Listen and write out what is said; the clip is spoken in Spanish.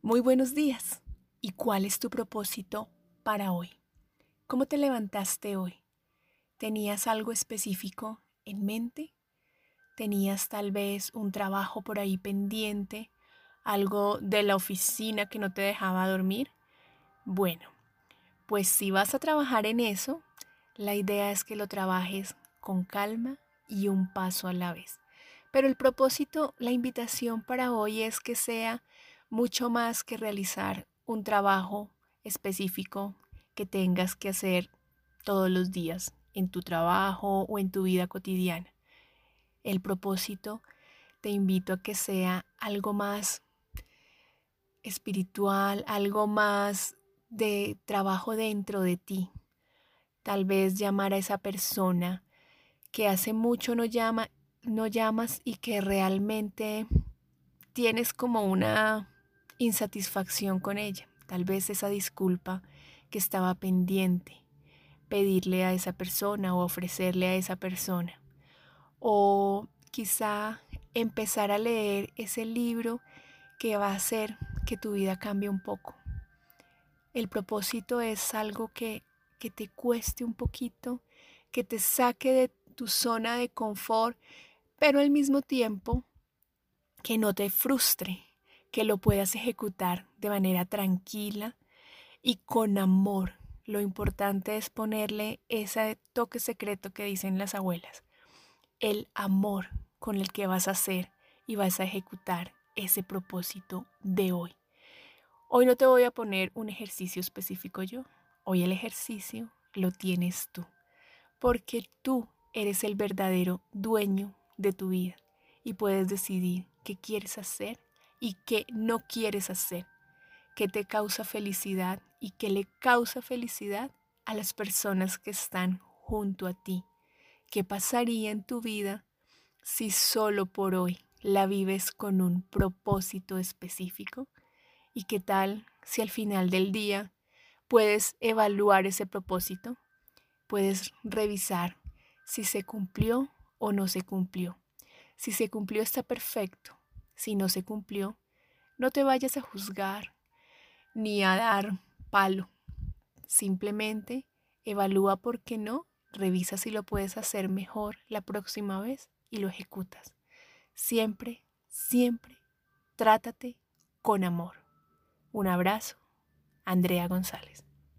Muy buenos días. ¿Y cuál es tu propósito para hoy? ¿Cómo te levantaste hoy? ¿Tenías algo específico en mente? ¿Tenías tal vez un trabajo por ahí pendiente? ¿Algo de la oficina que no te dejaba dormir? Bueno, pues si vas a trabajar en eso, la idea es que lo trabajes con calma y un paso a la vez. Pero el propósito, la invitación para hoy es que sea mucho más que realizar un trabajo específico que tengas que hacer todos los días en tu trabajo o en tu vida cotidiana. El propósito te invito a que sea algo más espiritual, algo más de trabajo dentro de ti. Tal vez llamar a esa persona que hace mucho no llama, no llamas y que realmente tienes como una insatisfacción con ella, tal vez esa disculpa que estaba pendiente, pedirle a esa persona o ofrecerle a esa persona. O quizá empezar a leer ese libro que va a hacer que tu vida cambie un poco. El propósito es algo que, que te cueste un poquito, que te saque de tu zona de confort, pero al mismo tiempo que no te frustre, que lo puedas ejecutar de manera tranquila y con amor. Lo importante es ponerle ese toque secreto que dicen las abuelas, el amor con el que vas a hacer y vas a ejecutar ese propósito de hoy. Hoy no te voy a poner un ejercicio específico yo, hoy el ejercicio lo tienes tú, porque tú eres el verdadero dueño de tu vida y puedes decidir qué quieres hacer y qué no quieres hacer, qué te causa felicidad y qué le causa felicidad a las personas que están junto a ti. ¿Qué pasaría en tu vida si solo por hoy la vives con un propósito específico? ¿Y qué tal si al final del día puedes evaluar ese propósito? Puedes revisar si se cumplió o no se cumplió. Si se cumplió está perfecto si no se cumplió, no te vayas a juzgar ni a dar palo. Simplemente evalúa por qué no, revisa si lo puedes hacer mejor la próxima vez y lo ejecutas. Siempre, siempre, trátate con amor. Un abrazo, Andrea González.